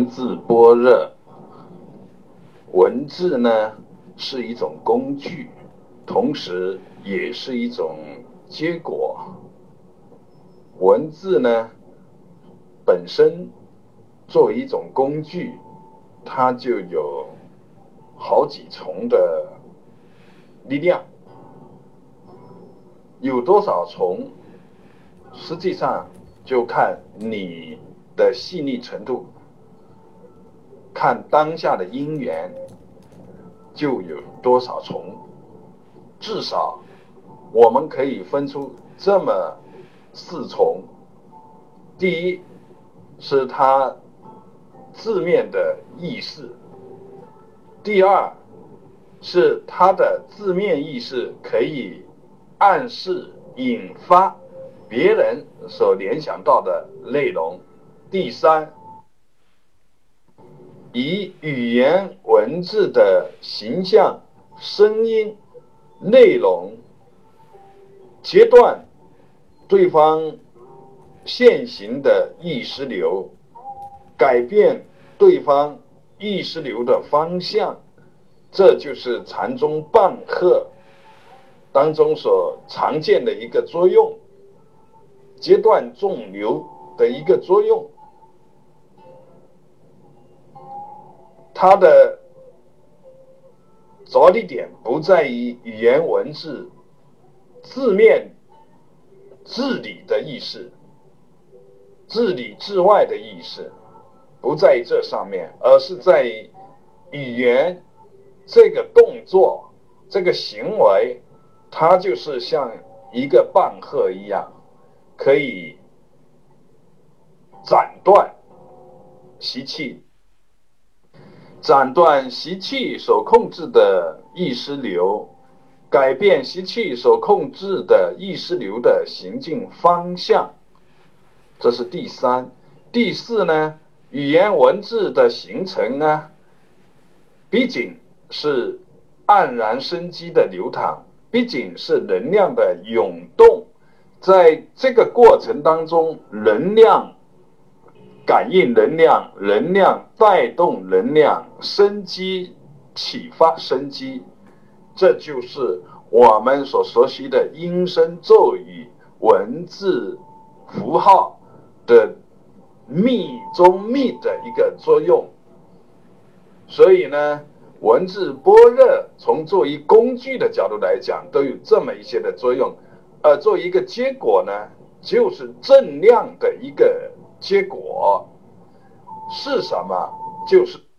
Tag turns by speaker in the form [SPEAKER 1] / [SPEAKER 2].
[SPEAKER 1] 文字般若，文字呢是一种工具，同时也是一种结果。文字呢本身作为一种工具，它就有好几重的力量，有多少重，实际上就看你的细腻程度。看当下的因缘，就有多少重？至少我们可以分出这么四重：第一是它字面的意思；第二是它的字面意思可以暗示、引发别人所联想到的内容；第三。以语言文字的形象、声音、内容截断对方现行的意识流，改变对方意识流的方向，这就是禅宗半喝当中所常见的一个作用，截断众流的一个作用。它的着力点不在于语言文字字面字里的意思，字里字外的意思，不在于这上面，而是在于语言这个动作、这个行为，它就是像一个棒喝一样，可以斩断习气。斩断习气所控制的意识流，改变习气所控制的意识流的行进方向，这是第三。第四呢？语言文字的形成呢，毕竟是黯然生机的流淌，毕竟是能量的涌动，在这个过程当中，能量。感应能量，能量带动能量，生机启发生机，这就是我们所熟悉的音声咒语、文字符号的密中密的一个作用。所以呢，文字般若从作为工具的角度来讲，都有这么一些的作用。而作为一个结果呢，就是正量的一个。结果是什么？就是。